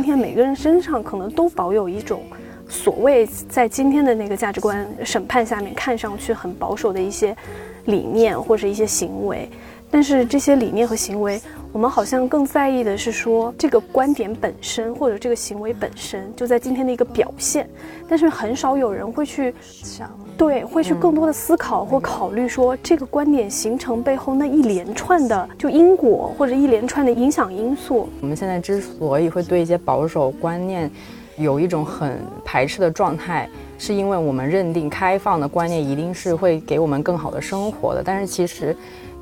今天每个人身上可能都保有一种所谓在今天的那个价值观审判下面看上去很保守的一些理念或者一些行为，但是这些理念和行为。我们好像更在意的是说这个观点本身，或者这个行为本身就在今天的一个表现，但是很少有人会去想，对，会去更多的思考或考虑说这个观点形成背后那一连串的就因果或者一连串的影响因素。我们现在之所以会对一些保守观念有一种很排斥的状态，是因为我们认定开放的观念一定是会给我们更好的生活的，但是其实。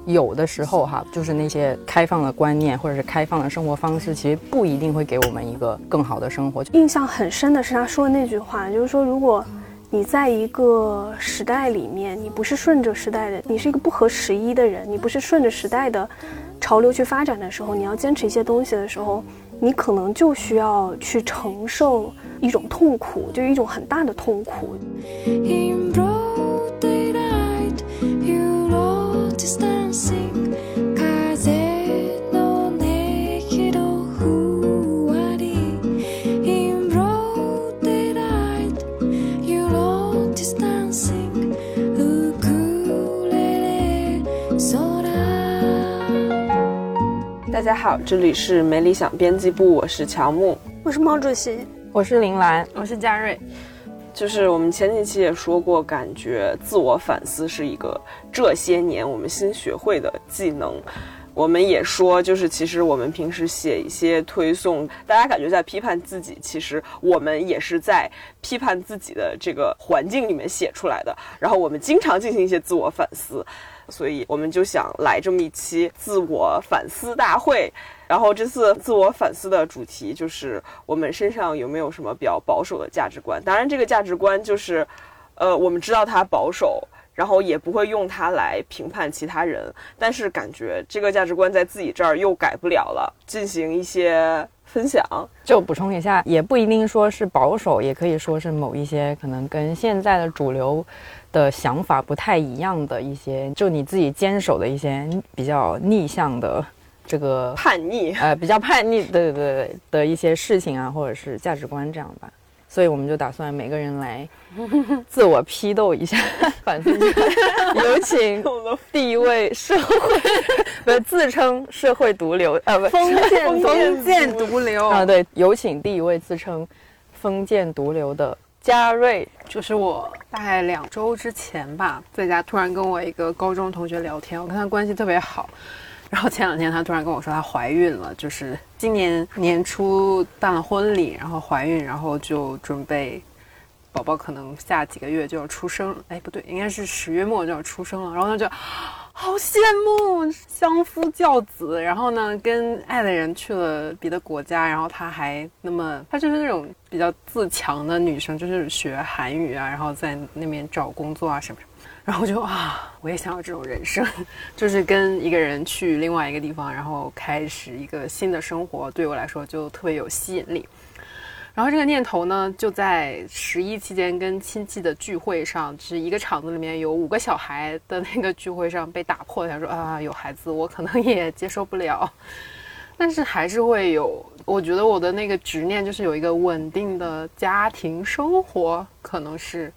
有的时候哈，就是那些开放的观念或者是开放的生活方式，其实不一定会给我们一个更好的生活。印象很深的是他说的那句话，就是说，如果你在一个时代里面，你不是顺着时代的，你是一个不合时宜的人，你不是顺着时代的潮流去发展的时候，你要坚持一些东西的时候，你可能就需要去承受一种痛苦，就是一种很大的痛苦。大家好，这里是没理想编辑部，我是乔木，我是毛主席，我是林兰，我是佳瑞。就是我们前几期也说过，感觉自我反思是一个这些年我们新学会的技能。我们也说，就是其实我们平时写一些推送，大家感觉在批判自己，其实我们也是在批判自己的这个环境里面写出来的。然后我们经常进行一些自我反思。所以我们就想来这么一期自我反思大会，然后这次自我反思的主题就是我们身上有没有什么比较保守的价值观？当然，这个价值观就是，呃，我们知道它保守，然后也不会用它来评判其他人，但是感觉这个价值观在自己这儿又改不了了，进行一些分享。就补充一下，也不一定说是保守，也可以说是某一些可能跟现在的主流。的想法不太一样的一些，就你自己坚守的一些比较逆向的这个叛逆，呃，比较叛逆，对对对的一些事情啊，或者是价值观这样吧。所以我们就打算每个人来自我批斗一下，反思一下。有请 第一位社会 不自称社会毒瘤呃，不封建 封建毒瘤啊，对，有请第一位自称封建毒瘤的。嘉瑞就是我，大概两周之前吧，在家突然跟我一个高中同学聊天，我跟他关系特别好。然后前两天他突然跟我说她怀孕了，就是今年年初办了婚礼，然后怀孕，然后就准备宝宝可能下几个月就要出生。哎，不对，应该是十月末就要出生了。然后他就。好羡慕相夫教子，然后呢，跟爱的人去了别的国家，然后他还那么，他就是那种比较自强的女生，就是学韩语啊，然后在那边找工作啊什么什么，然后我就啊，我也想要这种人生，就是跟一个人去另外一个地方，然后开始一个新的生活，对我来说就特别有吸引力。然后这个念头呢，就在十一期间跟亲戚的聚会上，就是一个场子里面有五个小孩的那个聚会上被打破。他说啊，有孩子我可能也接受不了，但是还是会有。我觉得我的那个执念就是有一个稳定的家庭生活，可能是。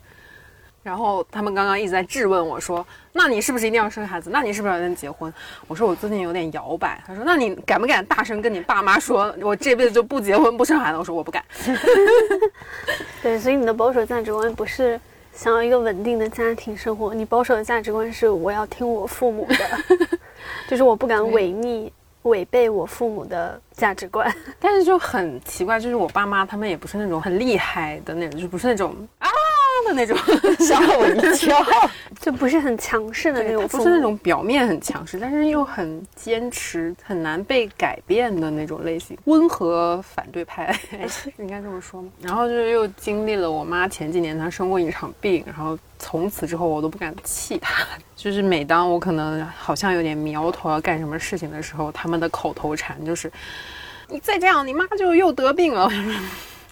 然后他们刚刚一直在质问我说：“那你是不是一定要生孩子？那你是不是要跟结婚？”我说：“我最近有点摇摆。”他说：“那你敢不敢大声跟你爸妈说，我这辈子就不结婚不生孩子？”我说：“我不敢。” 对，所以你的保守价值观不是想要一个稳定的家庭生活，你保守的价值观是我要听我父母的，就是我不敢违逆、违背我父母的价值观。但是就很奇怪，就是我爸妈他们也不是那种很厉害的那种，就不是那种啊。的那种 吓我一跳，就不是很强势的那种，不是那种表面很强势，但是又很坚持、很难被改变的那种类型，温和反对派，应该这么说吗？然后就是又经历了我妈前几年她生过一场病，然后从此之后我都不敢气她，就是每当我可能好像有点苗头要干什么事情的时候，他们的口头禅就是：“你再这样，你妈就又得病了。”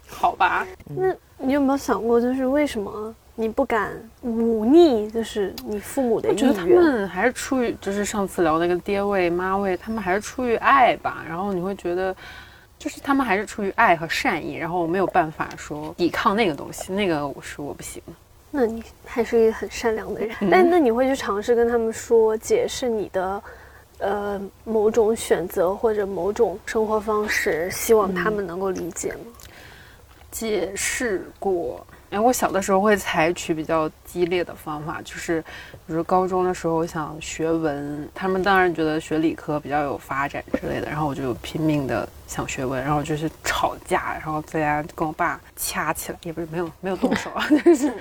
好吧，那。你有没有想过，就是为什么你不敢忤逆，就是你父母的意愿？我觉得他们还是出于，就是上次聊那个爹味妈味，他们还是出于爱吧。然后你会觉得，就是他们还是出于爱和善意，然后我没有办法说抵抗那个东西，那个我是我不行的。那你还是一个很善良的人，但那你会去尝试跟他们说解释你的，呃，某种选择或者某种生活方式，希望他们能够理解吗？解释过。哎，我小的时候会采取比较激烈的方法，就是，比如高中的时候，想学文，他们当然觉得学理科比较有发展之类的，然后我就拼命的想学文，然后就是吵架，然后在家跟我爸掐起来，也不是没有没有动手啊，就是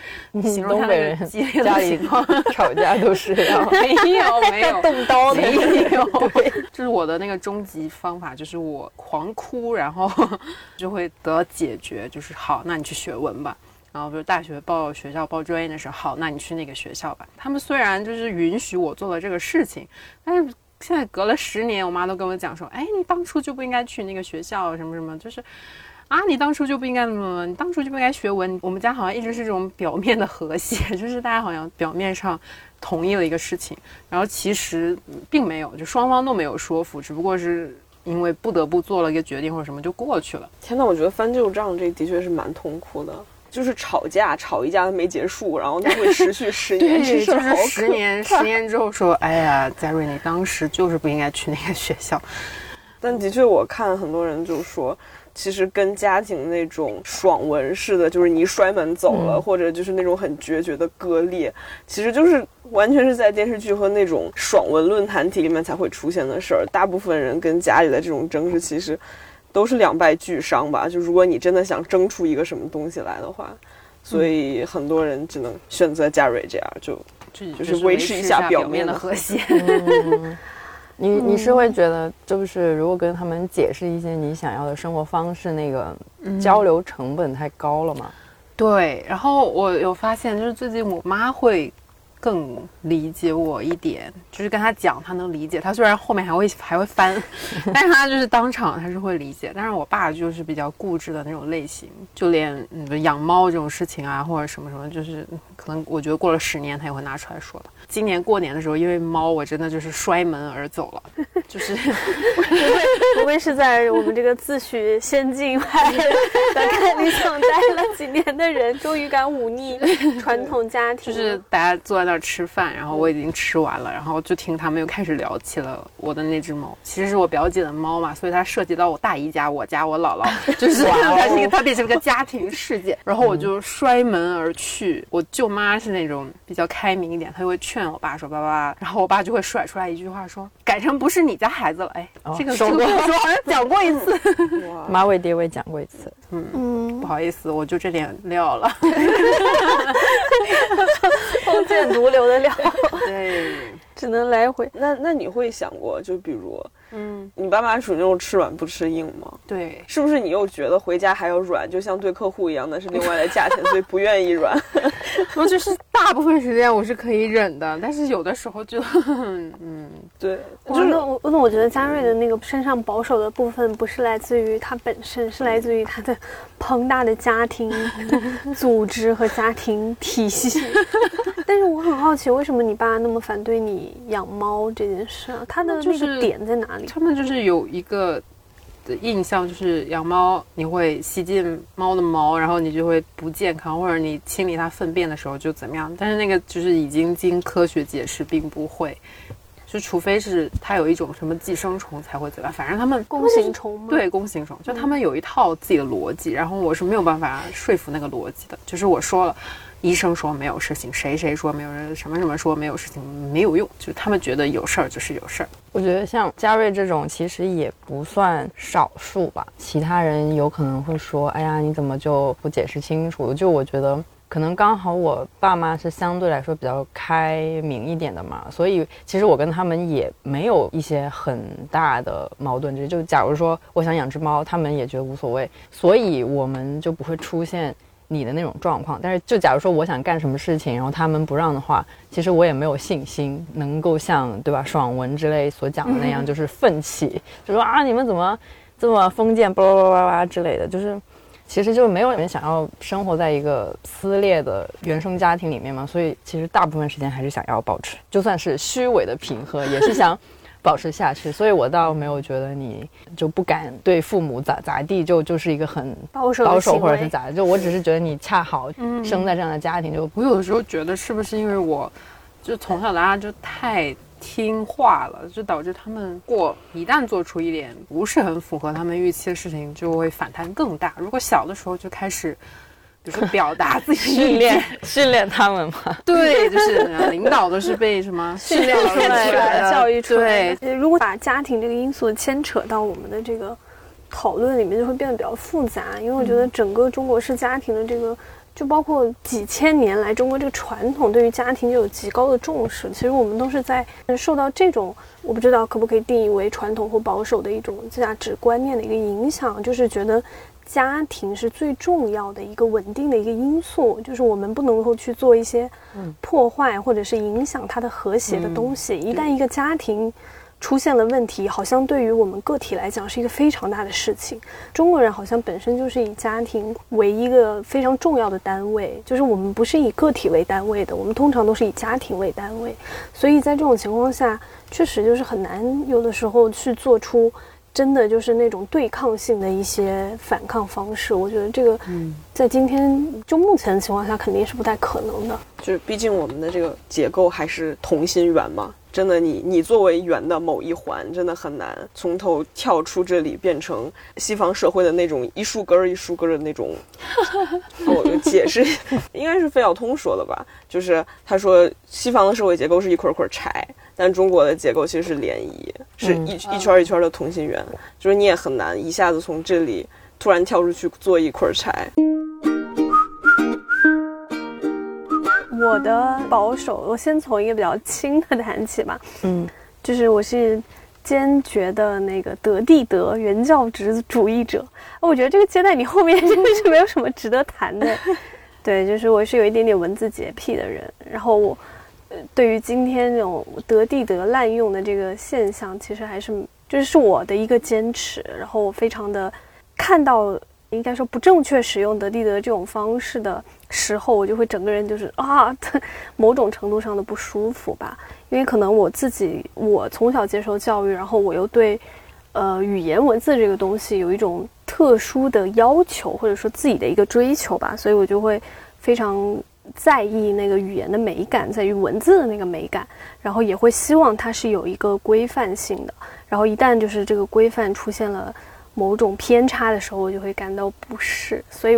形容他那个东北人激烈家里的情况。吵架都是要 没有没有 动刀的，没有，就是我的那个终极方法，就是我狂哭，然后就会得到解决，就是好，那你去学文吧。然后比如大学报学校报专业的时候，好，那你去那个学校吧。他们虽然就是允许我做了这个事情，但是现在隔了十年，我妈都跟我讲说，哎，你当初就不应该去那个学校，什么什么，就是。啊，你当初就不应该怎么，你当初就不应该学文。我们家好像一直是这种表面的和谐，就是大家好像表面上同意了一个事情，然后其实并没有，就双方都没有说服，只不过是因为不得不做了一个决定或者什么就过去了。天呐，我觉得翻旧账这的确是蛮痛苦的，就是吵架吵一架都没结束，然后它会持续十年，这事就是好十年，十年之后说，哎呀，佳瑞，你当时就是不应该去那个学校。但的确，我看很多人就说，其实跟家庭那种爽文似的，就是你一摔门走了，嗯或者就是那种很决绝的割裂，其实就是完全是在电视剧和那种爽文论坛体里面才会出现的事儿。大部分人跟家里的这种争执，其实都是两败俱伤吧。就如果你真的想争出一个什么东西来的话，所以很多人只能选择嘉瑞这样，就就就是维持一下表表面的和谐。你 你是会觉得，就是如果跟他们解释一些你想要的生活方式，那个交流成本太高了吗？对，然后我有发现，就是最近我妈会更理解我一点，就是跟他讲，他能理解。他虽然后面还会还会翻，但是他就是当场他是会理解。但是我爸就是比较固执的那种类型，就连嗯养猫这种事情啊，或者什么什么，就是可能我觉得过了十年他也会拿出来说吧。今年过年的时候，因为猫，我真的就是摔门而走了，就是不会不会是在我们这个自诩先进派的看理想待了几年的人，终于敢忤逆传统家庭？就是大家坐在那儿吃饭，然后我已经吃完了，然后就听他们又开始聊起了我的那只猫。其实是我表姐的猫嘛，所以它涉及到我大姨家、我家、我姥姥，就是 它是一个它变成了个家庭事件。然后我就摔门而去。我舅妈是那种比较开明一点，她就会劝我爸说：“爸爸。”然后我爸就会甩出来一句话说：“改成不是你家孩子了。”哎，这个这说过个故事我好像讲过一次。马尾蝶我也讲过一次，嗯不，好意思，我就这点料了。封建毒瘤的料，对，只能来回。那那你会想过，就比如嗯，你爸妈属于那种吃软不吃硬吗？对。是不是你又觉得回家还要软，就像对客户一样，那是另外的价钱，所以不愿意软？我就是大部分时间我是可以忍的，但是有的时候就，嗯，对，哇就是那我那我觉得嘉瑞的那个身上保守的部分，不是来自于他本身，是来自于他的庞大的家庭 组织和家庭体系。但是我很好奇，为什么你爸那么反对你养猫这件事啊？他的那就是个点在哪他们就是有一个的印象，就是养猫你会吸进猫的毛，然后你就会不健康，或者你清理它粪便的时候就怎么样。但是那个就是已经经科学解释，并不会，就除非是它有一种什么寄生虫才会怎么样，反正他们弓形虫吗？，对弓形虫，就他们有一套自己的逻辑，然后我是没有办法说服那个逻辑的。就是我说了，医生说没有事情，谁谁说没有人，什么什么说没有事情，没有用。就是他们觉得有事儿就是有事儿。我觉得像嘉瑞这种其实也不算少数吧。其他人有可能会说：“哎呀，你怎么就不解释清楚？”就我觉得，可能刚好我爸妈是相对来说比较开明一点的嘛，所以其实我跟他们也没有一些很大的矛盾。就假如说我想养只猫，他们也觉得无所谓，所以我们就不会出现。你的那种状况，但是就假如说我想干什么事情，然后他们不让的话，其实我也没有信心能够像对吧爽文之类所讲的那样，就是奋起，就说啊你们怎么这么封建，巴拉巴拉巴拉之类的，就是其实就没有人想要生活在一个撕裂的原生家庭里面嘛，所以其实大部分时间还是想要保持，就算是虚伪的平和，也是想保持下去，所以我倒没有觉得你就不敢对父母咋咋地，就就是一个很保守保守或者是咋的，就我只是觉得你恰好生在这样的家庭，就我有的时候觉得是不是因为我，就从小到大就太听话了，就导致他们过一旦做出一点不是很符合他们预期的事情，就会反弹更大。如果小的时候就开始，比如说表达自己 训练，训练他们嘛。对，就是呃领导都是被什么训练出来的、教育出来的对，的。如果把家庭这个因素牵扯到我们的这个讨论里面，就会变得比较复杂。因为我觉得整个中国式家庭的这个，就包括几千年来中国这个传统对于家庭就有极高的重视。其实我们都是在受到这种，我不知道可不可以定义为传统或保守的一种价值观念的一个影响，就是觉得。家庭是最重要的一个稳定的一个因素，就是我们不能够去做一些破坏或者是影响它的和谐的东西。一旦一个家庭出现了问题，好像对于我们个体来讲是一个非常大的事情。中国人好像本身就是以家庭为一个非常重要的单位，就是我们不是以个体为单位的，我们通常都是以家庭为单位。所以在这种情况下，确实就是很难有的时候去做出。真的就是那种对抗性的一些反抗方式，我觉得这个，在今天就目前的情况下肯定是不太可能的。就是毕竟我们的这个结构还是同心圆嘛，真的你你作为圆的某一环，真的很难从头跳出这里变成西方社会的那种一树根儿一树根儿的那种。我就解释，应该是费孝通说的吧，就是他说西方的社会结构是一捆捆柴。但中国的结构其实是涟漪，是一一圈一圈的同心圆，就是你也很难一下子从这里突然跳出去做一捆柴。我的保守，我先从一个比较轻的谈起吧。嗯，就是我是坚决的那个德地德原教旨主义者。我觉得这个接在你后面真的是没有什么值得谈的。对，就是我是有一点点文字洁癖的人，然后我。呃，对于今天这种得地得滥用的这个现象，其实还是就是是我的一个坚持。然后我非常的看到，应该说不正确使用德地德这种方式的时候，我就会整个人就是啊，某种程度上的不舒服吧。因为可能我自己，我从小接受教育，然后我又对呃语言文字这个东西有一种特殊的要求，或者说自己的一个追求吧，所以我就会非常。在意那个语言的美感，在于文字的那个美感，然后也会希望它是有一个规范性的。然后一旦就是这个规范出现了某种偏差的时候，我就会感到不适。所以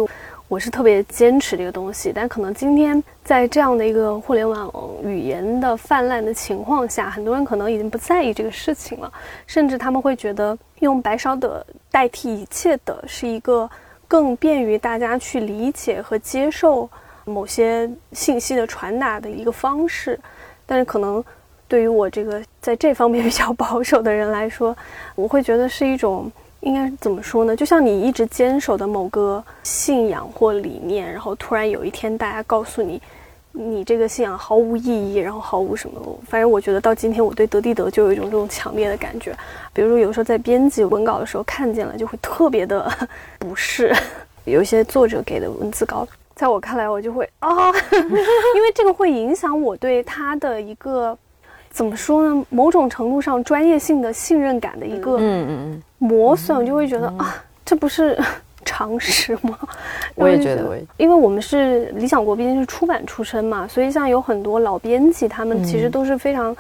我是特别坚持这个东西。但可能今天在这样的一个互联网语言的泛滥的情况下，很多人可能已经不在意这个事情了，甚至他们会觉得用白少的代替一切的是一个更便于大家去理解和接受。某些信息的传达的一个方式，但是可能对于我这个在这方面比较保守的人来说，我会觉得是一种应该怎么说呢？就像你一直坚守的某个信仰或理念，然后突然有一天大家告诉你，你这个信仰毫无意义，然后毫无什么。反正我觉得到今天，我对德地德就有一种这种强烈的感觉。比如说，有时候在编辑文稿的时候看见了，就会特别的 不适。有些作者给的文字稿。在我看来，我就会啊，因为这个会影响我对他的一个怎么说呢？某种程度上专业性的信任感的一个磨损，我就会觉得啊，这不是 常识吗？我也觉得，因为我们是理想国，毕竟是出版出身嘛，所以像有很多老编辑，他们其实都是非常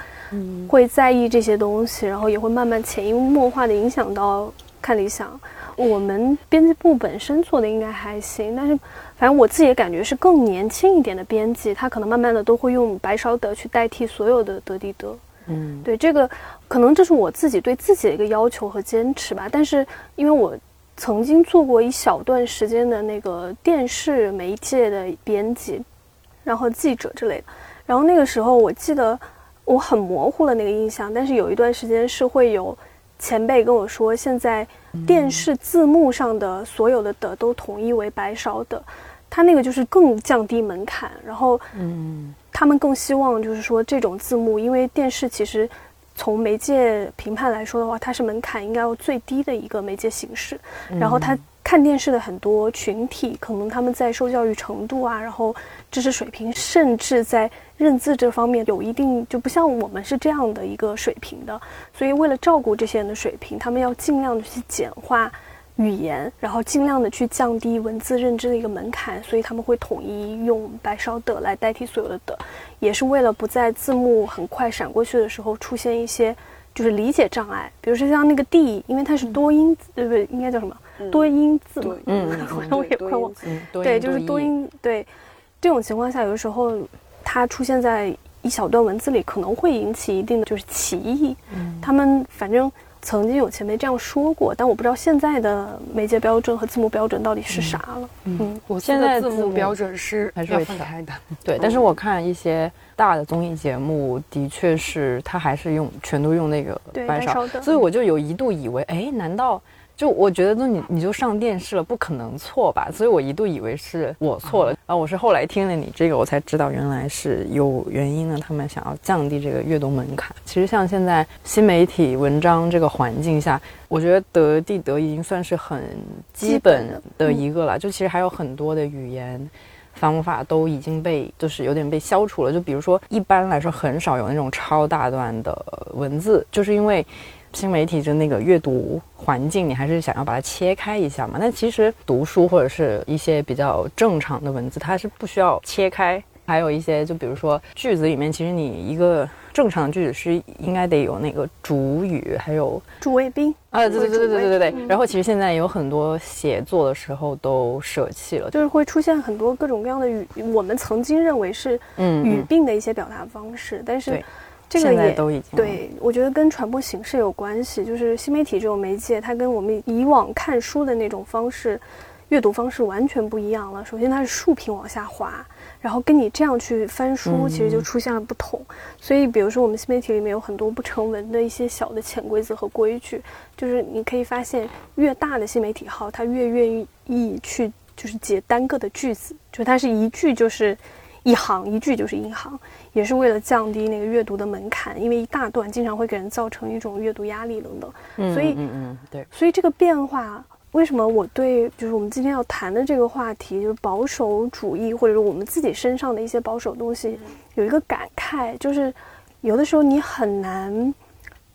会在意这些东西，然后也会慢慢潜移默化的影响到看理想。我们编辑部本身做的应该还行，但是。反正我自己的感觉是，更年轻一点的编辑，他可能慢慢的都会用白勺德去代替所有的德地德。嗯，对，这个可能这是我自己对自己的一个要求和坚持吧。但是因为我曾经做过一小段时间的那个电视媒介的编辑，然后记者之类的，然后那个时候我记得我很模糊的那个印象，但是有一段时间是会有前辈跟我说，现在电视字幕上的所有的的都统一为白勺的。他那个就是更降低门槛，然后，嗯，他们更希望就是说这种字幕，因为电视其实从媒介评判来说的话，它是门槛应该要最低的一个媒介形式，然后他。看电视的很多群体，可能他们在受教育程度啊，然后知识水平，甚至在认字这方面有一定就不像我们是这样的一个水平的。所以为了照顾这些人的水平，他们要尽量的去简化语言，然后尽量的去降低文字认知的一个门槛。所以他们会统一用白烧的来代替所有的的，也是为了不在字幕很快闪过去的时候出现一些。就是理解障碍，比如说像那个 D，因为它是多音字，对不对？应该叫什么？多音字嘛。嗯，我也快忘。对，就是多音。对，这种情况下，有的时候它出现在一小段文字里，可能会引起一定的就是歧义。嗯，他们反正。曾经有前辈这样说过，但我不知道现在的媒介标准和字幕标准到底是啥了。嗯，我现在字幕标准是还是分开的。对，但是我看一些大的综艺节目，的确是他还是用全都用那个白烧，所以我就有一度以为，哎，难道？就我觉得，那你你就上电视了，不可能错吧？所以我一度以为是我错了啊！我是后来听了你这个，我才知道原来是有原因的。他们想要降低这个阅读门槛。其实像现在新媒体文章这个环境下，我觉得得地得已经算是很基本的一个了。就其实还有很多的语言方法都已经被就是有点被消除了。就比如说，一般来说很少有那种超大段的文字，就是因为。新媒体就那个阅读环境，你还是想要把它切开一下嘛？那其实读书或者是一些比较正常的文字，它是不需要切开。还有一些，就比如说句子里面，其实你一个正常的句子是应该得有那个主语，还有主谓宾啊，对对对对对对对。然后其实现在有很多写作的时候都舍弃了，就是会出现很多各种各样的语，我们曾经认为是语病的一些表达方式，但是。这个也都已经对，我觉得跟传播形式有关系。就是新媒体这种媒介，它跟我们以往看书的那种方式、阅读方式完全不一样了。首先，它是竖屏往下滑，然后跟你这样去翻书，其实就出现了不同。所以，比如说我们新媒体里面有很多不成文的一些小的潜规则和规矩，就是你可以发现，越大的新媒体号，它越愿意去就是解单个的句子，就它是一句就是一行，一句就是一行。也是为了降低那个阅读的门槛，因为一大段经常会给人造成一种阅读压力等等，嗯所以嗯嗯对，所以这个变化，为什么我对就是我们今天要谈的这个话题，就是保守主义或者是我们自己身上的一些保守东西，有一个感慨，就是有的时候你很难。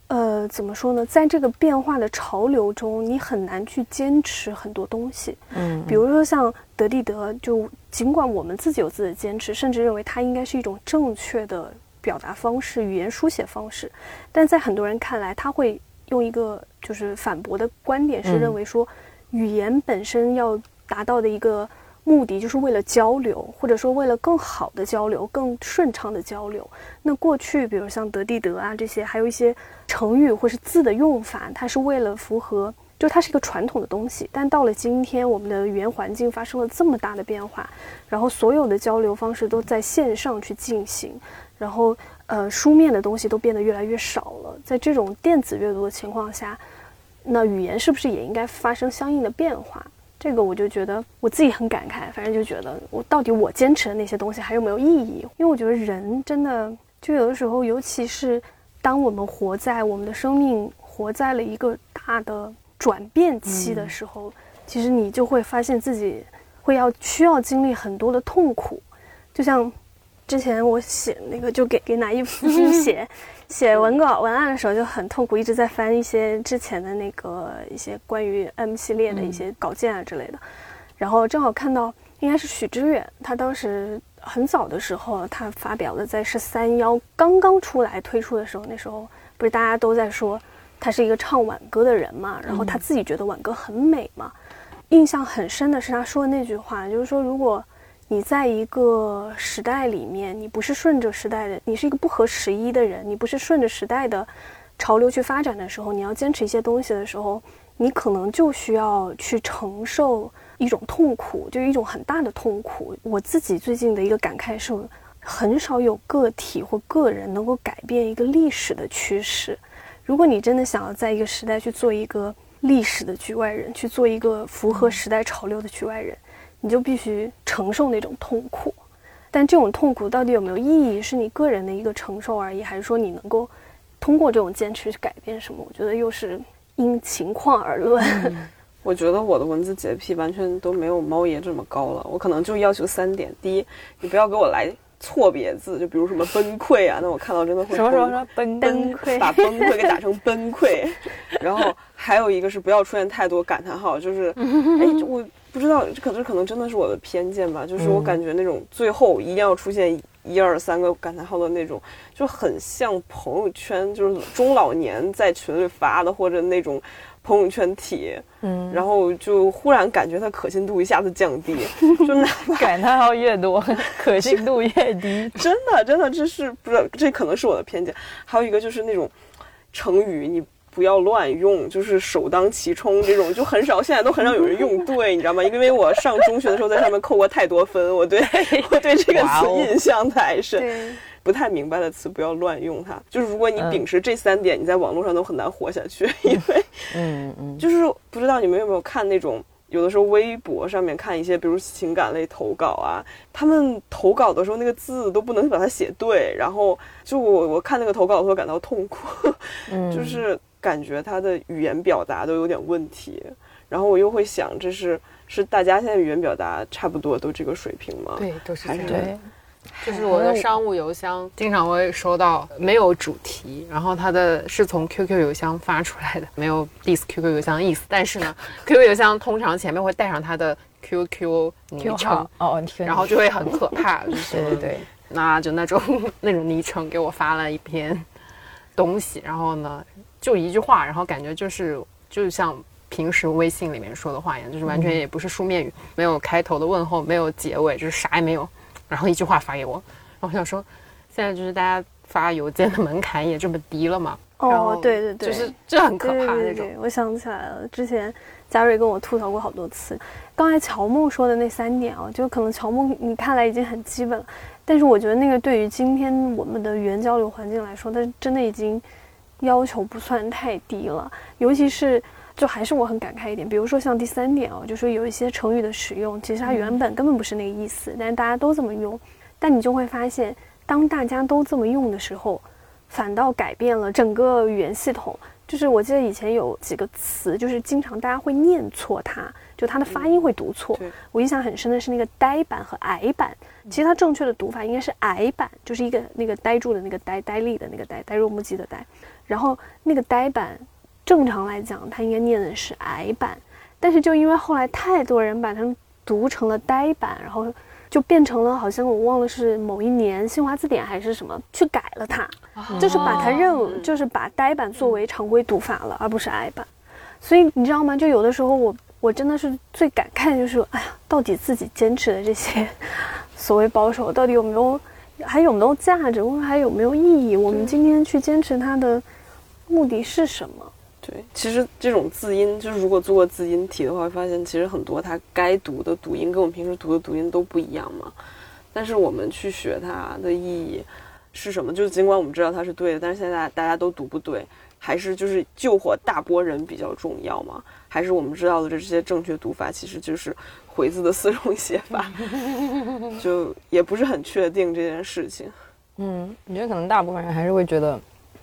呃，怎么说呢？在这个变化的潮流中，你很难去坚持很多东西。嗯，比如说像德地德，就尽管我们自己有自己的坚持，甚至认为它应该是一种正确的表达方式、语言书写方式，但在很多人看来，他会用一个就是反驳的观点，是认为说，语言本身要达到的一个。目的就是为了交流，或者说为了更好的交流、更顺畅的交流。那过去，比如像德地德啊这些，还有一些成语或是字的用法，它是为了符合，就它是一个传统的东西。但到了今天，我们的语言环境发生了这么大的变化，然后所有的交流方式都在线上去进行，然后呃，书面的东西都变得越来越少了。在这种电子阅读的情况下，那语言是不是也应该发生相应的变化？这个我就觉得我自己很感慨，反正就觉得我到底我坚持的那些东西还有没有意义？因为我觉得人真的就有的时候，尤其是当我们活在我们的生命活在了一个大的转变期的时候，其实你就会发现自己会要需要经历很多的痛苦，就像之前我写那个就给给哪一夫写。写文稿文案的时候就很痛苦，一直在翻一些之前的那个一些关于 M 系列的一些稿件啊之类的，然后正好看到应该是许知远，他当时很早的时候他发表的在十三幺刚刚出来推出的时候，那时候不是大家都在说他是一个唱挽歌的人嘛，然后他自己觉得挽歌很美嘛，印象很深的是他说的那句话，就是说如果。你在一个时代里面，你不是顺着时代的，你是一个不合时宜的人，你不是顺着时代的潮流去发展的时候，你要坚持一些东西的时候，你可能就需要去承受一种痛苦，就是一种很大的痛苦。我自己最近的一个感慨是，很少有个体或个人能够改变一个历史的趋势。如果你真的想要在一个时代去做一个历史的局外人，去做一个符合时代潮流的局外人。你就必须承受那种痛苦，但这种痛苦到底有没有意义，是你个人的一个承受而已，还是说你能够通过这种坚持去改变什么？我觉得又是因情况而论。我觉得我的文字洁癖完全都没有猫爷这么高了，我可能就要求三点：第一，你不要给我来错别字，就比如什么崩溃啊，那我看到真的会什么什么什么崩崩溃把崩溃给打成崩溃。然后还有一个是不要出现太多感叹号，就是 哎，我不知道，这可能可能真的是我的偏见吧，就是我感觉那种最后一定要出现一二三个感叹号的那种，就很像朋友圈，就是中老年在群里发的或者那种。朋友圈帖，嗯，然后就忽然感觉它可信度一下子降低，就哪感叹号越多，可信度越低。真的，真的，这是不知道，这可能是我的偏见。还有一个就是那种成语，你不要乱用，就是首当其冲这种，就很少，现在都很少有人用对，你知道吗？因为我上中学的时候在上面扣过太多分，我对 我对这个词印象太深。不太明白的词不要乱用它。就是如果你秉持这三点，你在网络上都很难活下去，因为，嗯嗯，就是不知道你们有没有看那种，有的时候微博上面看一些，比如情感类投稿啊，他们投稿的时候那个字都不能把它写对，然后就我我看那个投稿的时候感到痛苦，就是感觉他的语言表达都有点问题，然后我又会想，这是是大家现在语言表达差不多都这个水平吗？对，都是这样对。就是我的商务邮箱经常会收到没有主题，然后它的是从 QQ 邮箱发出来的，没有 diss QQ 邮箱的意思。但是呢，QQ 邮箱通常前面会带上它的 QQ 昵称哦，然后就会很可怕。对对对，那就那种 那种昵称给我发了一篇东西，然后呢就一句话，然后感觉就是就像平时微信里面说的话一样，就是完全也不是书面语，没有开头的问候，没有结尾，就是啥也没有。然后一句话发给我，然后我想说，现在就是大家发邮件的门槛也这么低了嘛？哦，对对对，就是这很可怕那种。我想起来了，之前嘉瑞跟我吐槽过好多次。刚才乔木说的那三点啊，就可能乔木你看来已经很基本了，但是我觉得那个对于今天我们的语言交流环境来说，它真的已经要求不算太低了。尤其是，就还是我很感慨一点，比如说像第三点哦，就说有一些成语的使用，其实它原本根本不是那个意思，但是大家都这么用，但你就会发现，当大家都这么用的时候。反倒改变了整个语言系统。就是我记得以前有几个词，就是经常大家会念错它，就它的发音会读错。我印象很深的是那个呆板和矮板，其实它正确的读法应该是矮板，就是一个那个呆住的那个呆，呆立的那个呆，呆若木鸡的呆。然后那个呆板，正常来讲它应该念的是矮板，但是就因为后来太多人把它读成了呆板，然后。就变成了好像我忘了是某一年新华字典还是什么去改了它，就是把它认就是把呆板作为常规读法了，而不是矮板。所以你知道吗？就有的时候我我真的是最感慨就是，哎呀，到底自己坚持的这些 所谓保守，到底有没有还有没有价值，或者还有没有意义？我们今天去坚持它的目的是什么？对，其实这种字音，就是如果做过字音题的话，会发现其实很多它该读的读音跟我们平时读的读音都不一样嘛。但是我们去学它的意义是什么？就是尽管我们知道它是对的，但是现在大家都读不对，还是就是救活大波人比较重要嘛？还是我们知道的这些正确读法其实就是回字的四种写法？就也不是很确定这件事情。嗯，你觉得可能大部分人还是会觉得，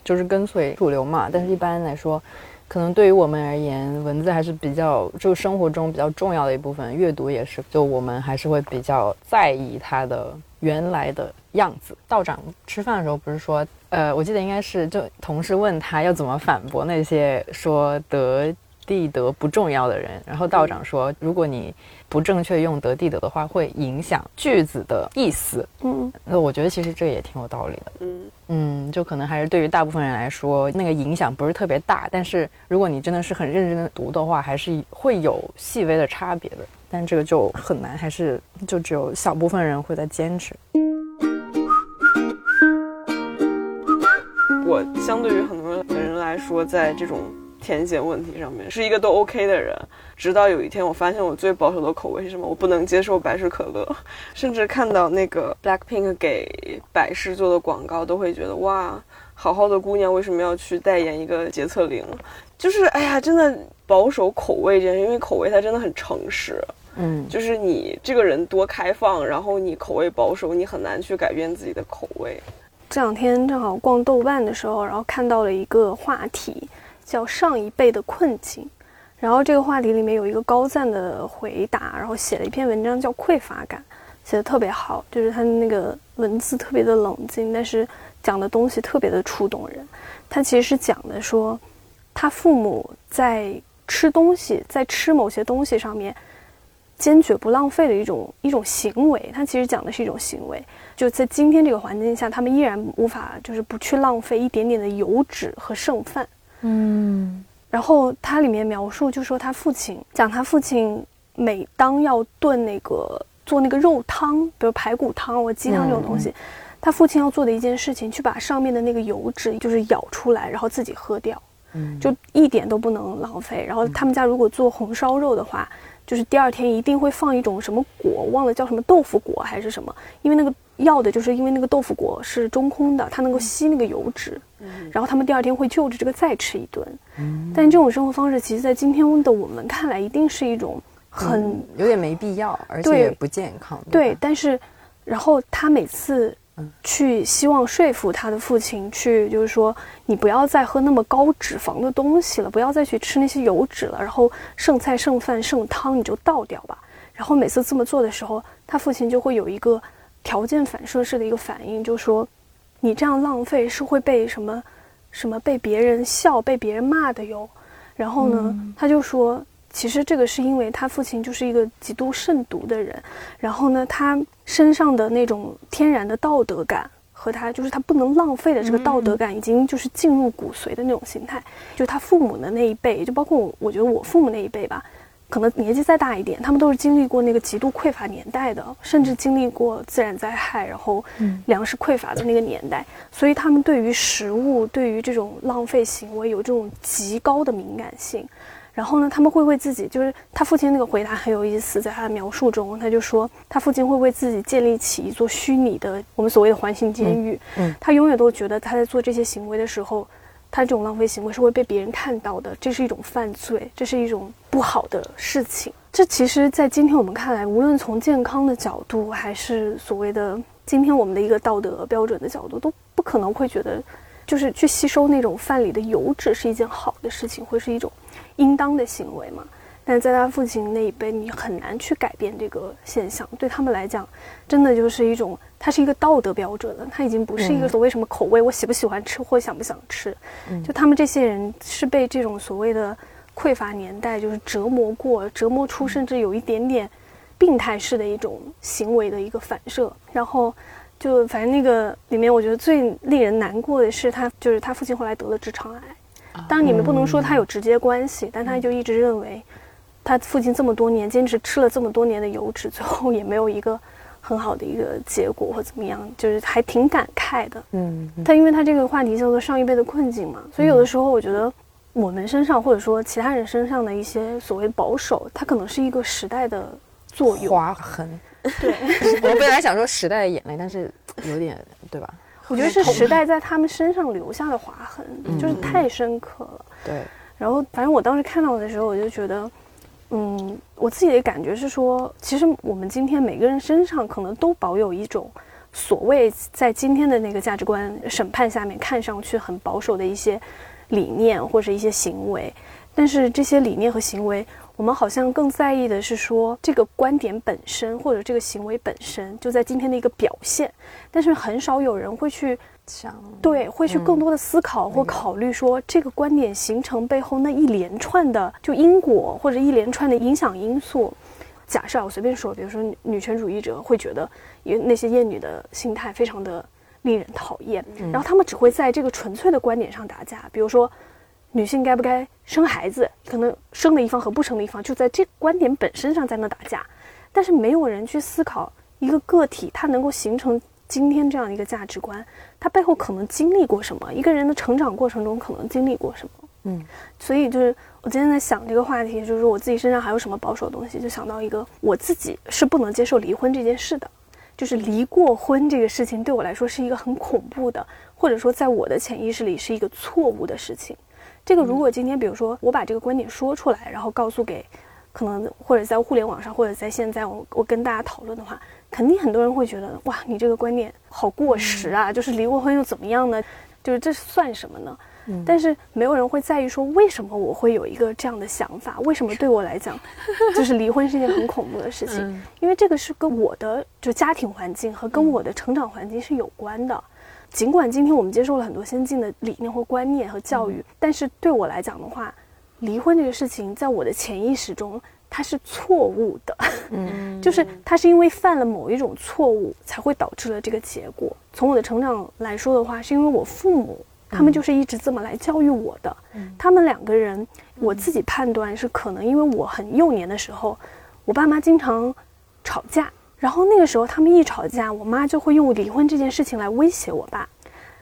就是跟随主流嘛。但是一般来说。可能对于我们而言，文字还是比较就生活中比较重要的一部分，阅读也是。就我们还是会比较在意它的原来的样子。道长吃饭的时候不是说，呃，我记得应该是就同事问他要怎么反驳那些说得地德不重要的人，然后道长说，如果你不正确用得地德的话，会影响句子的意思。嗯，那我觉得其实这也挺有道理的。嗯。嗯，就可能还是对于大部分人来说，那个影响不是特别大。但是如果你真的是很认真的读的话，还是会有细微的差别的。但这个就很难，还是就只有小部分人会在坚持。我相对于很多人来说，在这种。填写问题上面是一个都 OK 的人，直到有一天我发现我最保守的口味是什么？我不能接受百事可乐，甚至看到那个 Blackpink 给百事做的广告，都会觉得哇，好好的姑娘为什么要去代言一个洁厕灵？就是哎呀，真的保守口味这件事，因为口味它真的很诚实，嗯，就是你这个人多开放，然后你口味保守，你很难去改变自己的口味。这两天正好逛豆瓣的时候，然后看到了一个话题。叫上一辈的困境，然后这个话题里面有一个高赞的回答，然后写了一篇文章叫《匮乏感》，写的特别好，就是他的那个文字特别的冷静，但是讲的东西特别的触动人。他其实是讲的说，他父母在吃东西，在吃某些东西上面。坚决不浪费的一种一种行为，它其实讲的是一种行为。就在今天这个环境下，他们依然无法就是不去浪费一点点的油脂和剩饭。嗯。然后它里面描述，就说他父亲讲他父亲每当要炖那个做那个肉汤，比如排骨汤或鸡汤这种东西，他父亲要做的一件事情，去把上面的那个油脂就是舀出来，然后自己喝掉。嗯。就一点都不能浪费。然后他们家如果做红烧肉的话。就是第二天一定会放一种什么果，忘了叫什么豆腐果还是什么，因为那个要的就是因为那个豆腐果是中空的，它能够吸那个油脂，然后他们第二天会就着这个再吃一顿。但这种生活方式，其实，在今天的我们看来，一定是一种很有点没必要，而且也不健康。对，但是，然后他每次。去希望说服他的父亲，去就是说，你不要再喝那么高脂肪的东西了，不要再去吃那些油脂了，然后剩菜剩饭剩汤你就倒掉吧。然后每次这么做的时候，他父亲就会有一个条件反射式的一个反应，就说，你这样浪费是会被什么，什么被别人笑、被别人骂的哟。然后呢，他就说。其实这个是因为他父亲就是一个极度慎独的人，然后呢，他身上的那种天然的道德感和他就是他不能浪费的这个道德感，已经就是进入骨髓的那种心态。就他父母的那一辈，就包括我，我觉得我父母那一辈吧，可能年纪再大一点，他们都是经历过那个极度匮乏年代的，甚至经历过自然灾害，然后粮食匮乏的那个年代，所以他们对于食物，对于这种浪费行为有这种极高的敏感性。然后呢，他们会为自己，就是他父亲那个回答很有意思，在他的描述中，他就说他父亲会为自己建立起一座虚拟的我们所谓的环形监狱。嗯，他永远都觉得他在做这些行为的时候，他这种浪费行为是会被别人看到的，这是一种犯罪，这是一种不好的事情。这其实，在今天我们看来，无论从健康的角度，还是所谓的今天我们的一个道德标准的角度，都不可能会觉得，就是去吸收那种饭里的油脂是一件好的事情，会是一种。应当的行为嘛，但在他父亲那一辈，你很难去改变这个现象。对他们来讲，真的就是一种，它是一个道德标准了。它已经不是一个所谓什么口味，我喜不喜欢吃或想不想吃。就他们这些人是被这种所谓的匮乏年代就是折磨过，折磨出甚至有一点点病态式的一种行为的一个反射。然后就反正那个里面，我觉得最令人难过的是他，就是他父亲后来得了直肠癌。当然，你们不能说他有直接关系，但他就一直认为，他父亲这么多年坚持吃了这么多年的油脂，最后也没有一个很好的一个结果或怎么样，就是还挺感慨的。嗯，他因为他这个话题叫做上一辈的困境嘛，所以有的时候我觉得我们身上或者说其他人身上的一些所谓保守，它可能是一个时代的作用划痕。对，我本来想说时代的眼泪，但是有点对吧？我觉得是时代在他们身上留下的划痕，就是太深刻了。对，然后反正我当时看到的时候，我就觉得，嗯，我自己的感觉是说，其实我们今天每个人身上可能都保有一种所谓在今天的那个价值观审判下面看上去很保守的一些理念或者一些行为，但是这些理念和行为。我们好像更在意的是说这个观点本身，或者这个行为本身就在今天的一个表现，但是很少有人会去想，对，会去更多的思考或考虑说这个观点形成背后那一连串的就因果或者一连串的影响因素。假设我随便说，比如说女权主义者会觉得，因为那些厌女的心态非常的令人讨厌，然后他们只会在这个纯粹的观点上打架，比如说。女性该不该生孩子？可能生的一方和不生的一方就在这观点本身上在那打架，但是没有人去思考一个个体他能够形成今天这样一个价值观，他背后可能经历过什么？一个人的成长过程中可能经历过什么？嗯，所以就是我今天在想这个话题，就是我自己身上还有什么保守的东西，就想到一个我自己是不能接受离婚这件事的，就是离过婚这个事情对我来说是一个很恐怖的，或者说在我的潜意识里是一个错误的事情。这个如果今天，比如说我把这个观点说出来，然后告诉给可能或者在互联网上，或者在现在我我跟大家讨论的话，肯定很多人会觉得哇，你这个观点好过时啊！就是离过婚又怎么样呢？就是这算什么呢？但是没有人会在意说为什么我会有一个这样的想法，为什么对我来讲，就是离婚是一件很恐怖的事情，因为这个是跟我的就家庭环境和跟我的成长环境是有关的。尽管今天我们接受了很多先进的理念或观念和教育，但是对我来讲的话，离婚这个事情在我的潜意识中它是错误的，嗯，就是它是因为犯了某一种错误才会导致了这个结果。从我的成长来说的话，是因为我父母他们就是一直这么来教育我的，他们两个人，我自己判断是可能因为我很幼年的时候，我爸妈经常吵架。然后那个时候，他们一吵架，我妈就会用离婚这件事情来威胁我爸。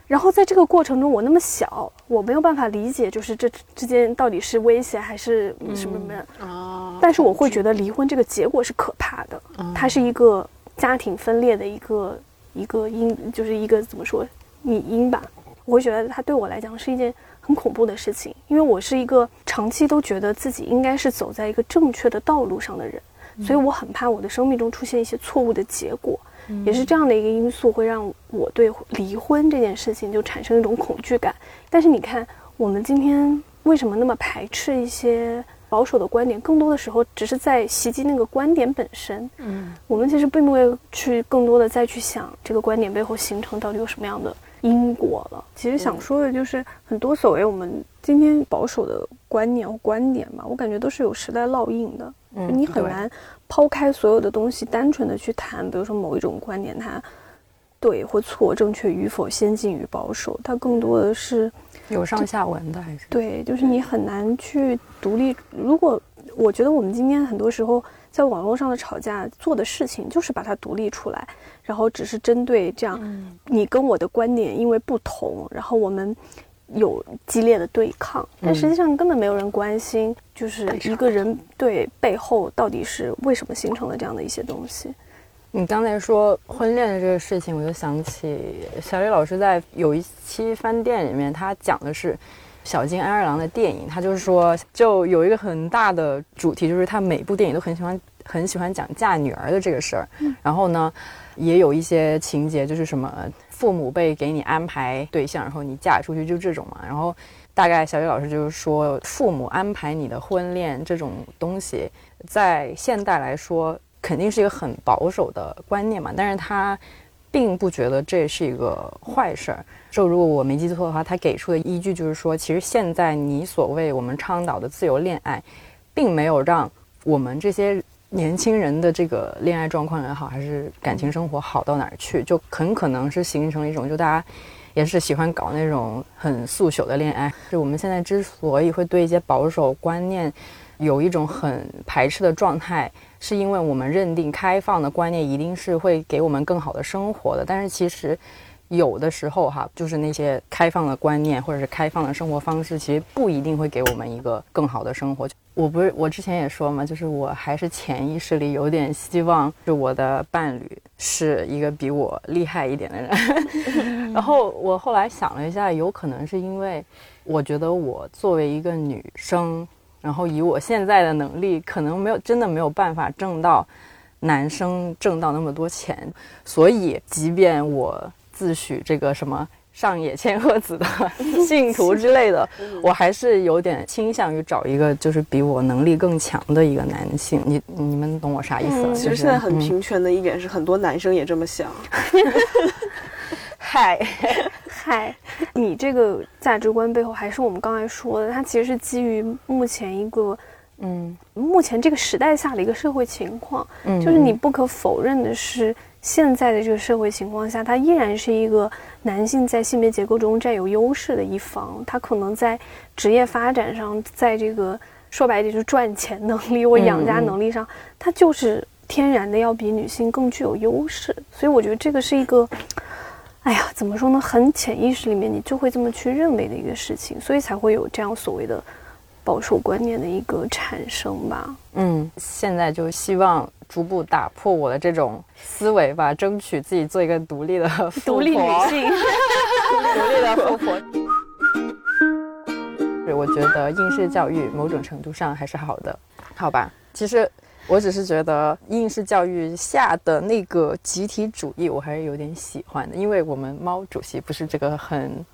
然后在这个过程中，我那么小，我没有办法理解，就是这之间到底是威胁还是什么什么。哦。但是我会觉得离婚这个结果是可怕的，它是一个家庭分裂的一个一个因，就是一个怎么说拟因吧。我会觉得它对我来讲是一件很恐怖的事情，因为我是一个长期都觉得自己应该是走在一个正确的道路上的人。所以我很怕我的生命中出现一些错误的结果，也是这样的一个因素会让我对离婚这件事情就产生一种恐惧感。但是你看，我们今天为什么那么排斥一些保守的观点？更多的时候只是在袭击那个观点本身。嗯，我们其实并不会去更多的再去想这个观点背后形成到底有什么样的因果了。其实想说的就是很多所谓我们今天保守的观念或观点嘛，我感觉都是有时代烙印的。你很难抛开所有的东西，单纯的去谈，比如说某一种观点，它对或错、正确与否、先进与保守，它更多的是有上下文的，还是对，就是你很难去独立。如果我觉得我们今天很多时候在网络上的吵架做的事情，就是把它独立出来，然后只是针对这样你跟我的观点因为不同，然后我们。有激烈的对抗，但实际上根本没有人关心，就是一个人对背后到底是为什么形成了这样的一些东西。你刚才说婚恋的这个事情，我就想起小李老师在有一期饭店里面，他讲的是小津安二郎的电影，他就是说，就有一个很大的主题，就是他每部电影都很喜欢很喜欢讲嫁女儿的这个事儿，然后呢，也有一些情节就是什么。父母辈给你安排对象，然后你嫁出去就这种嘛。然后大概小雨老师就是说，父母安排你的婚恋这种东西，在现代来说肯定是一个很保守的观念嘛。但是他并不觉得这是一个坏事儿。就如果我没记错的话，他给出的依据就是说，其实现在你所谓我们倡导的自由恋爱，并没有让我们这些。年轻人的这个恋爱状况也好，还是感情生活好到哪儿去，就很可能是形成了一种，就大家也是喜欢搞那种很速朽的恋爱。就我们现在之所以会对一些保守观念有一种很排斥的状态，是因为我们认定开放的观念一定是会给我们更好的生活的。但是其实有的时候哈，就是那些开放的观念或者是开放的生活方式，其实不一定会给我们一个更好的生活。我不是我之前也说嘛，就是我还是潜意识里有点希望，就我的伴侣是一个比我厉害一点的人。然后我后来想了一下，有可能是因为我觉得我作为一个女生，然后以我现在的能力，可能没有真的没有办法挣到男生挣到那么多钱，所以即便我自诩这个什么。上野千鹤子的 信徒之类的，我还是有点倾向于找一个就是比我能力更强的一个男性。你你们懂我啥意思？其实现在很平权的一点是，很多男生也这么想。嗨嗨，你这个价值观背后，还是我们刚才说的，它其实是基于目前一个嗯，目前这个时代下的一个社会情况。嗯，就是你不可否认的是。现在的这个社会情况下，他依然是一个男性在性别结构中占有优势的一方。他可能在职业发展上，在这个说白点就是赚钱能力或养家能力上，他就是天然的要比女性更具有优势。所以我觉得这个是一个，哎呀，怎么说呢？很潜意识里面你就会这么去认为的一个事情，所以才会有这样所谓的保守观念的一个产生吧。嗯，现在就希望。逐步打破我的这种思维吧，争取自己做一个独立的独立女性，独立的富婆。我觉得应试教育某种程度上还是好的，好吧？其实我只是觉得应试教育下的那个集体主义，我还是有点喜欢的，因为我们猫主席不是这个很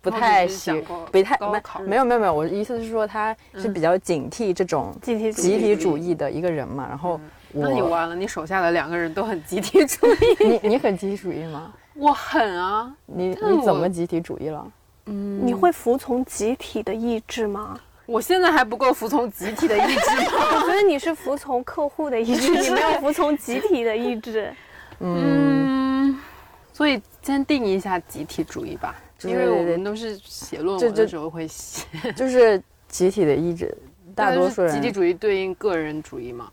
不太喜想不太没没有没有没有，我的意思是说他是比较警惕这种 集体主义集体主义的一个人嘛。然后我，那你完了，你手下的两个人都很集体主义，你你很集体主义吗？我很啊，你你怎么集体主义了？嗯你会服从集体的意志吗？我现在还不够服从集体的意志吗？我觉得你是服从客户的意志，你没有服从集体的意志。嗯，所以先定义一下集体主义吧，对因为我们都是写论文的时候会写，就是集体的意志，大多数人集体主义对应个人主义嘛。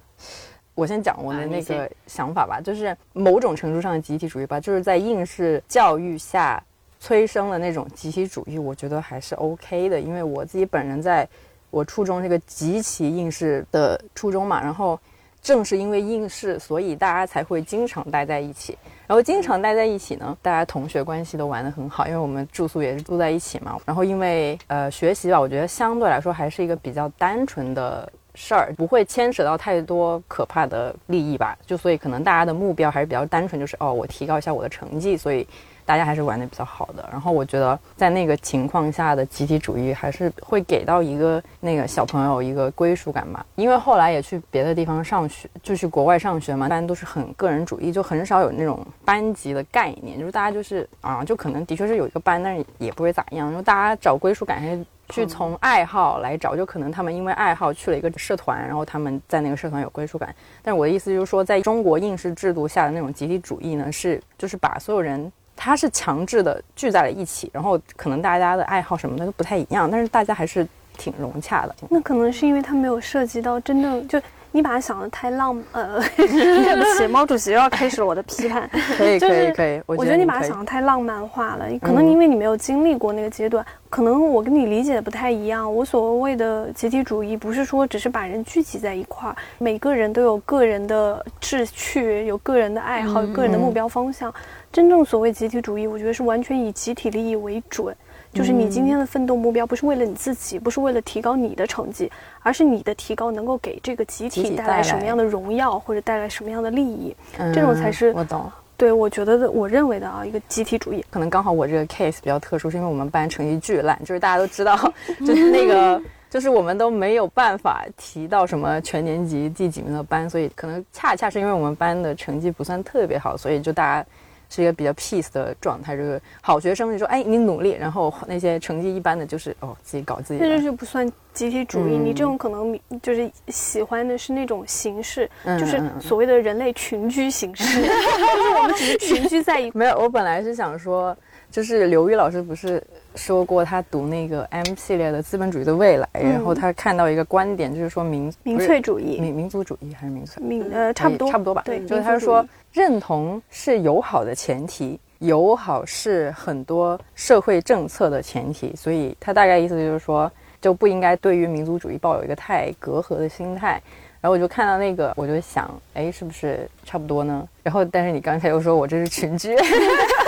我先讲我的那个想法吧，就是某种程度上的集体主义吧，就是在应试教育下催生了那种集体主义，我觉得还是 OK 的，因为我自己本人在我初中这个极其应试的初中嘛，然后正是因为应试，所以大家才会经常待在一起，然后经常待在一起呢，大家同学关系都玩得很好，因为我们住宿也是住在一起嘛，然后因为呃学习吧，我觉得相对来说还是一个比较单纯的事儿，不会牵扯到太多可怕的利益吧。就所以可能大家的目标还是比较单纯，就是哦，我提高一下我的成绩，所以大家还是玩的比较好的。然后我觉得在那个情况下的集体主义还是会给到一个那个小朋友一个归属感吧。因为后来也去别的地方上学，就去国外上学嘛，一般都是很个人主义，就很少有那种班级的概念，就是大家就是啊，就可能的确是有一个班，但是也不会咋样，因为大家找归属感还是去从爱好来找，就可能他们因为爱好去了一个社团，然后他们在那个社团有归属感。但是我的意思就是说，在中国应试制度下的那种集体主义呢，是就是把所有人。他是强制的聚在了一起，然后可能大家的爱好什么的都不太一样，但是大家还是挺融洽的。那可能是因为他没有涉及到真正就你把它想的太浪，呃，对不起，毛主席又要开始了我的批判。可以，就是可以，可以。我觉得你把它想的太浪漫化了，可能因为你没有经历过那个阶段，可能我跟你理解的不太一样。我所谓的集体主义，不是说只是把人聚集在一块儿，每个人都有个人的志趣，有个人的爱好，有个人的目标方向。真正所谓集体主义，我觉得是完全以集体利益为准。就是你今天的奋斗目标不是为了你自己，不是为了提高你的成绩，而是你的提高能够给这个集集体体带带来来什么样的荣耀，或者带来什么样的利益。嗯这种才是我懂。对我觉得的，我认为的啊，一个集体主义。可能刚好我这个 case 比较特殊，是因为我们班成绩巨烂，就是大家都知道，就是那个，就是我们都没有办法提到什么全年级第几名的班，所以可能恰恰是因为我们班的成绩不算特别好，所以就大家是一个比较 peace 的状态，就是好学生就说，哎，你努力，然后那些成绩一般的，就是哦自己搞自己那的，就是不算集体主义。嗯你这种可能就是喜欢的是那种形式，嗯就是所谓的人类群居形式，就是我们只是群居在一块。没有，我本来是想说，就是刘玉老师不是说过他读那个 M 系列的资本主义的未来，嗯然后他看到一个观点，就是说民民粹主义，民民族主义还是民粹？民呃差不多差不多吧。对就是他说义认同是友好的前提，友好是很多社会政策的前提，所以他大概意思就是说，就不应该对于民族主义抱有一个太隔阂的心态。然后我就看到那个，我就想，哎，是不是差不多呢？然后，但是你刚才又说我这是群居，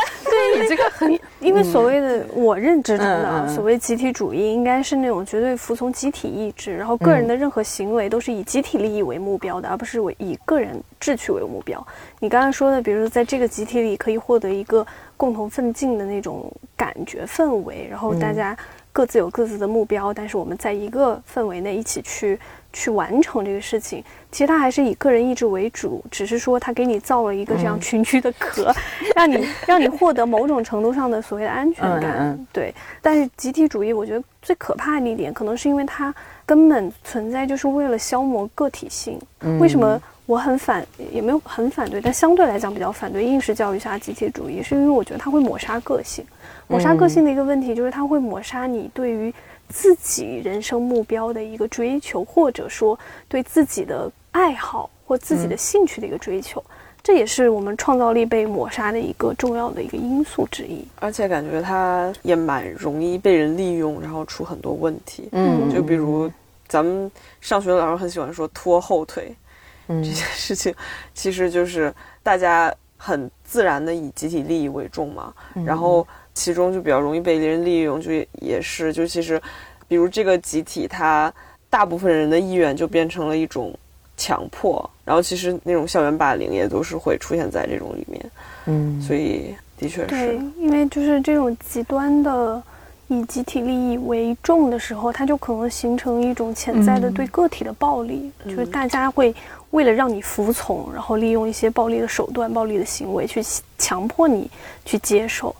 你这个很因为所谓的我认知中的啊所谓集体主义，应该是那种绝对服从集体意志，然后个人的任何行为都是以集体利益为目标的，而不是为以个人志趣为目标。你刚刚说的，比如说在这个集体里可以获得一个共同奋进的那种感觉氛围，然后大家各自有各自的目标，但是我们在一个氛围内一起去去完成这个事情。其实他还是以个人意志为主，只是说他给你造了一个这样群居的壳，让你让你获得某种程度上的所谓的安全感。对，但是集体主义，我觉得最可怕的一点，可能是因为它根本存在就是为了消磨个体性。为什么我很反，也没有很反对，但相对来讲比较反对应试教育下集体主义，是因为我觉得它会抹杀个性。抹杀个性的一个问题就是它会抹杀你对于自己人生目标的一个追求，或者说对自己的爱好或自己的兴趣的一个追求。这也是我们创造力被抹杀的一个重要的一个因素之一。而且感觉它也蛮容易被人利用，然后出很多问题。嗯，就比如咱们上学的老师很喜欢说拖后腿嗯这件事情，其实就是大家很自然的以集体利益为重嘛，嗯然后其中就比较容易被人利用，就也也是就其实，比如这个集体，它大部分人的意愿就变成了一种强迫，然后其实那种校园霸凌也都是会出现在这种里面，嗯，所以的确对是，，因为就是这种极端的以集体利益为重的时候，它就可能形成一种潜在的对个体的暴力，就是大家会为了让你服从，然后利用一些暴力的手段、暴力的行为去强迫你去接受。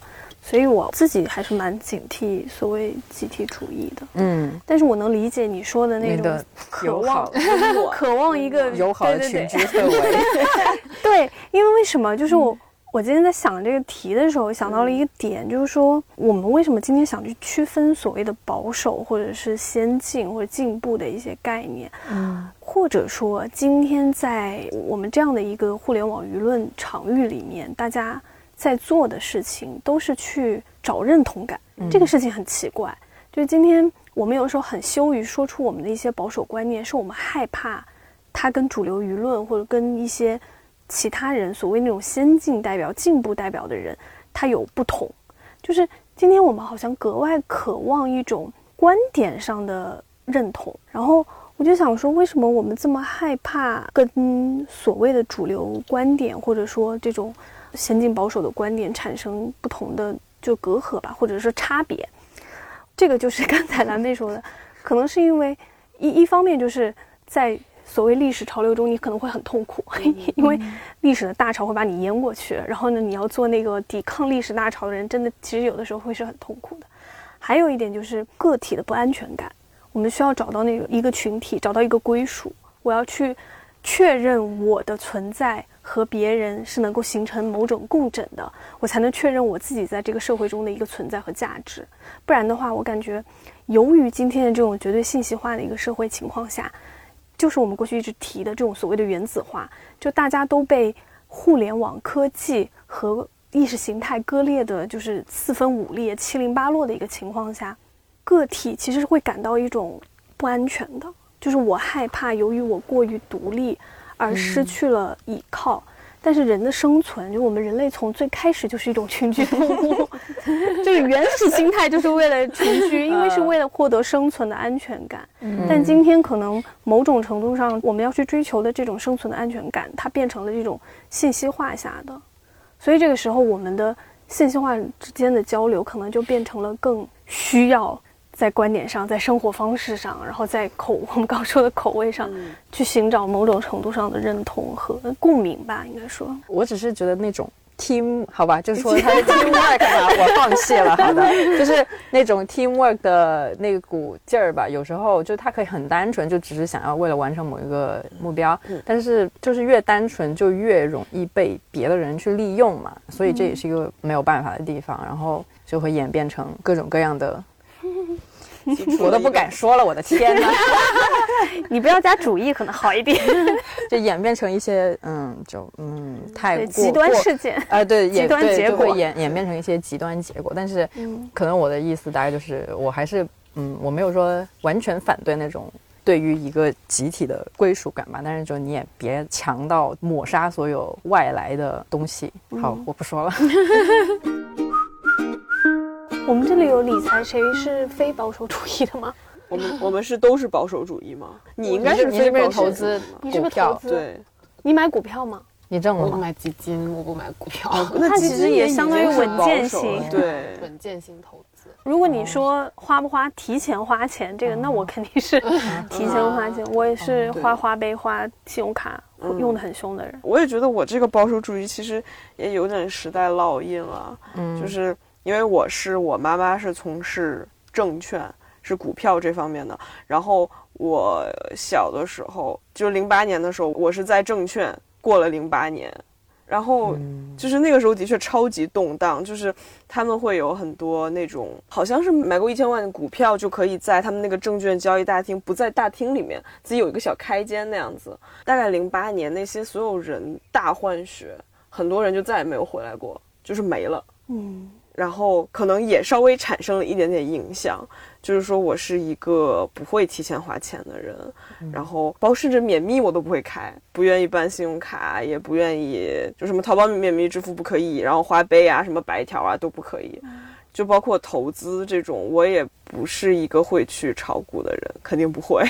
所以我自己还是蛮警惕所谓集体主义的。嗯，但是我能理解你说的那种渴望，渴望一个友好的对对群居对氛围。对，因为为什么？就是我、我今天在想这个题的时候，想到了一个点，就是说我们为什么今天想去区分所谓的保守或者是先进或者进步的一些概念，嗯或者说今天在我们这样的一个互联网舆论场域里面，大家在做的事情都是去找认同感，这个事情很奇怪。就是今天我们有时候很羞于说出我们的一些保守观念，是我们害怕它跟主流舆论或者跟一些其他人所谓那种先进代表、进步代表的人，他有不同。就是今天我们好像格外渴望一种观点上的认同，然后我就想说，为什么我们这么害怕跟所谓的主流观点，或者说这种先进保守的观点产生不同的就隔阂吧，或者是差别？这个就是刚才蓝妹说的，可能是因为一一方面就是在所谓历史潮流中，你可能会很痛苦，因为历史的大潮会把你淹过去，然后呢，你要做那个抵抗历史大潮的人，真的其实有的时候会是很痛苦的。还有一点就是个体的不安全感，我们需要找到那个一个群体，找到一个归属，我要去确认我的存在和别人是能够形成某种共振的，我才能确认我自己在这个社会中的一个存在和价值。不然的话，我感觉，由于今天的这种绝对信息化的一个社会情况下，就是我们过去一直提的这种所谓的原子化，就大家都被互联网科技和意识形态割裂的，就是四分五裂、七零八落的一个情况下，个体其实是会感到一种不安全的，就是我害怕，由于我过于独立而失去了依靠。但是人的生存，就我们人类从最开始就是一种群居动物，就是原始心态就是为了群居，因为是为了获得生存的安全感。但今天可能某种程度上，我们要去追求的这种生存的安全感，它变成了这种信息化下的，所以这个时候我们的信息化之间的交流，可能就变成了更需要在观点上、在生活方式上，然后在口 我们刚说的口味上，去寻找某种程度上的认同和共鸣吧，应该说。我只是觉得那种 team 好吧，就是说 他的 teamwork 吧，我放弃了。好的，就是那种 teamwork 的那股劲儿吧。有时候就他可以很单纯，就只是想要为了完成某一个目标，但是就是越单纯就越容易被别的人去利用嘛。所以这也是一个没有办法的地方，然后就会演变成各种各样的。我都不敢说了，我的天哪！你不要加主义，可能好一点。就演变成一些嗯，就嗯太过极端事件。啊、对，极端结果会演演变成一些极端结果。但是，嗯可能我的意思大概就是，我还是嗯，我没有说完全反对那种对于一个集体的归属感吧。但是，就你也别强到抹杀所有外来的东西。好，我不说了。我们这里有理财，谁是非保守主义的吗？我们我们是都是保守主义吗？你应该是你是不是非保守投资你是不是股票投资？对，你买股票吗？你挣了吗？我不买基金，我不买股票，那其实也相当于稳健型对，稳健型投资。如果你说花不花，提前花钱，这个那我肯定是提前花钱。我也是花花呗、花信用卡用的很凶的人。我也觉得我这个保守主义其实也有点时代烙印了，嗯，就是因为我是我妈妈是从事证券。是股票这方面的，然后我小的时候，就零八年的时候，我是在证券过了零八年，然后就是那个时候的确超级动荡，就是他们会有很多那种，好像是买过一千万的股票就可以在他们那个证券交易大厅，不在大厅里面，自己有一个小开间那样子。大概零八年那些所有人大换血，很多人就再也没有回来过，就是没了。嗯，然后可能也稍微产生了一点点影响。就是说我是一个不会提前花钱的人，然后包甚至免密我都不会开，不愿意办信用卡，也不愿意就什么淘宝免密支付不可以，然后花呗啊、什么白条啊都不可以，就包括投资这种，我也不是一个会去炒股的人，肯定不会。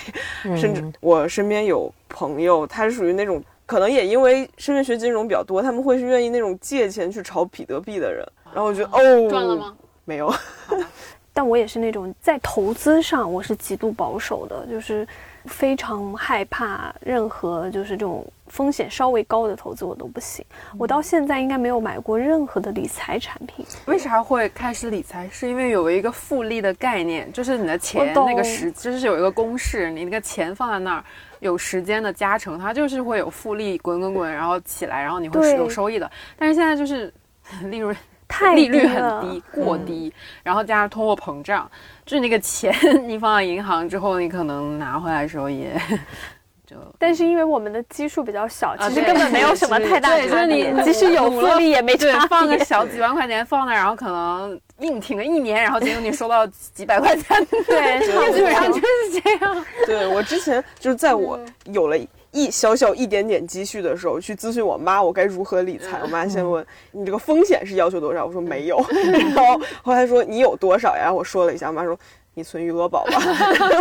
甚至我身边有朋友，他是属于那种可能也因为身边学金融比较多，他们会是愿意那种借钱去炒比特币的人。然后我觉得哦，赚了吗？没有。但我也是那种在投资上我是极度保守的，就是非常害怕任何就是这种风险稍微高的投资我都不行。我到现在应该没有买过任何的理财产品。为啥会开始理财？是因为有一个复利的概念，就是你的钱那个时，就是有一个公式，你那个钱放在那儿。有时间的加成，它就是会有复利滚滚滚，然后起来，然后你会对有收益的。但是现在就是 利润 太利率很低，过低，然后加上通货膨胀，就是那个钱 你放在银行之后，你可能拿回来的时候也就但是因为我们的基数比较小，啊其实根本没有什么太大对就是你即使有复利也没对差别放个小几万块钱放那儿，然后可能硬挺了一年，然后结果你收到几百块钱，对 基本上就是这样。对我之前就是在我有了一小小一点点积蓄的时候，去咨询我妈我该如何理财。我妈先问你这个风险是要求多少，我说没有，然后后来说你有多少呀？我说了一下，我妈说你存余额宝吧。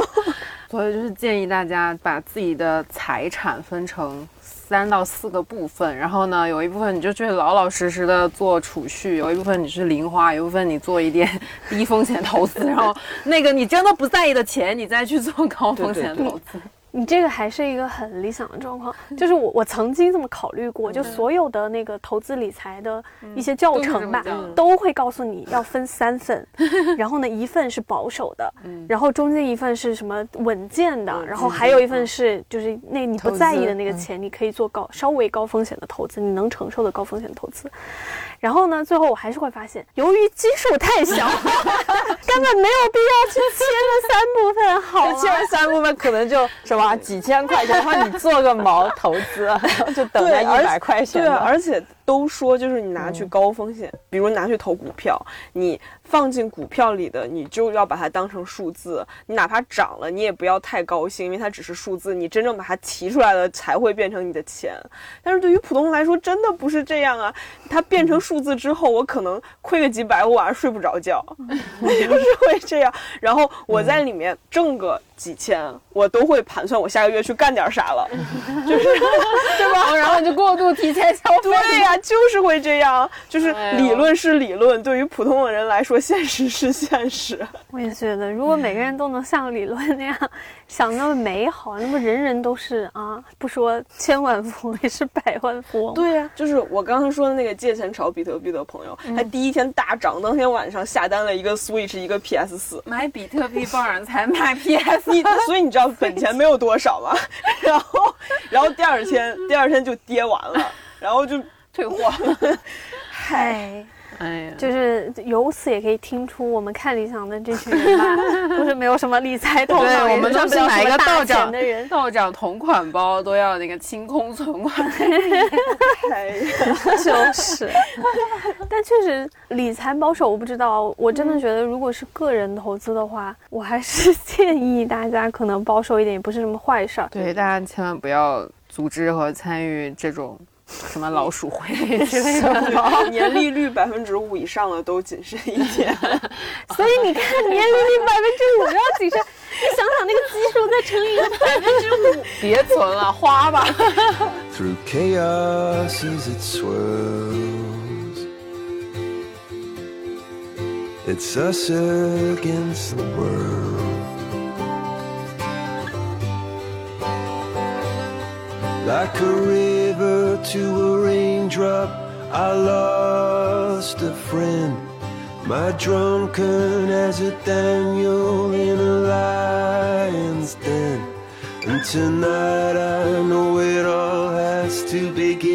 所以就是建议大家把自己的财产分成三到四个部分，然后呢，有一部分你就去老老实实的做储蓄，有一部分你是零花，有一部分你做一点 低风险投资，然后那个你真的不在意的钱，你再去做高风险投资。你这个还是一个很理想的状况，就是我我曾经这么考虑过，就所有的那个投资理财的一些教程吧都会告诉你要分三份，然后呢一份是保守的，然后中间一份是什么稳健的，然后还有一份是就是那你不在意的那个钱，你可以做高稍微高风险的投资，你能承受的高风险投资。然后呢，最后我还是会发现，由于基数太小，根本没有必要去切那三部分，好吗？切完三部分可能就什么几千块钱，然后你做个毛投资，然 后就等那一百块钱对。而且都说就是你拿去高风险，比如拿去投股票，你放进股票里的，你就要把它当成数字，你哪怕涨了，你也不要太高兴，因为它只是数字，你真正把它提出来了才会变成你的钱。但是对于普通人来说，真的不是这样啊！它变成数字之后，我可能亏个几百，我晚上睡不着觉，就是会这样。然后我在里面挣个几千，我都会盘算我下个月去干点啥了，就是对吧？然后你就过度提前消费。对呀、就是会这样，就是理论是理论，对于普通的人来说，现实是现实。我也觉得，如果每个人都能像理论那样想那么美好，那么人人都是啊，不说千万富翁，也是百万富翁。对呀、就是我刚才说的那个借钱炒比特币的朋友，他第一天大涨，当天晚上下单了一个 Switch，一个 PS 四。买比特币帮人才买 PS，你 所以你知道本钱没有多少吗？然后，然后第二天第二天就跌完了，然后就退货。嗨，哎呀，就是由此也可以听出，我们看理想的这群人吧，都是没有什么理财头脑，对，我们都是买一个道长的人。道长同款包都要那个清空存款。就是，但确实理财保守，我不知道。我真的觉得，如果是个人投资的话，我还是建议大家可能保守一点，也不是什么坏事儿。对，大家千万不要组织和参与这种 什么老鼠会 之类的。年利率百分之五以上的都谨慎一点。所以你看，年利率百分之五要谨慎，你想想那个基数再乘以百分之五，别存了，花吧。through chaos as it swirls. It's us against the world. Like a river to a raindrop, I lost a friend. My drunken as a Daniel in a lion's den. And tonight I know it all has to begin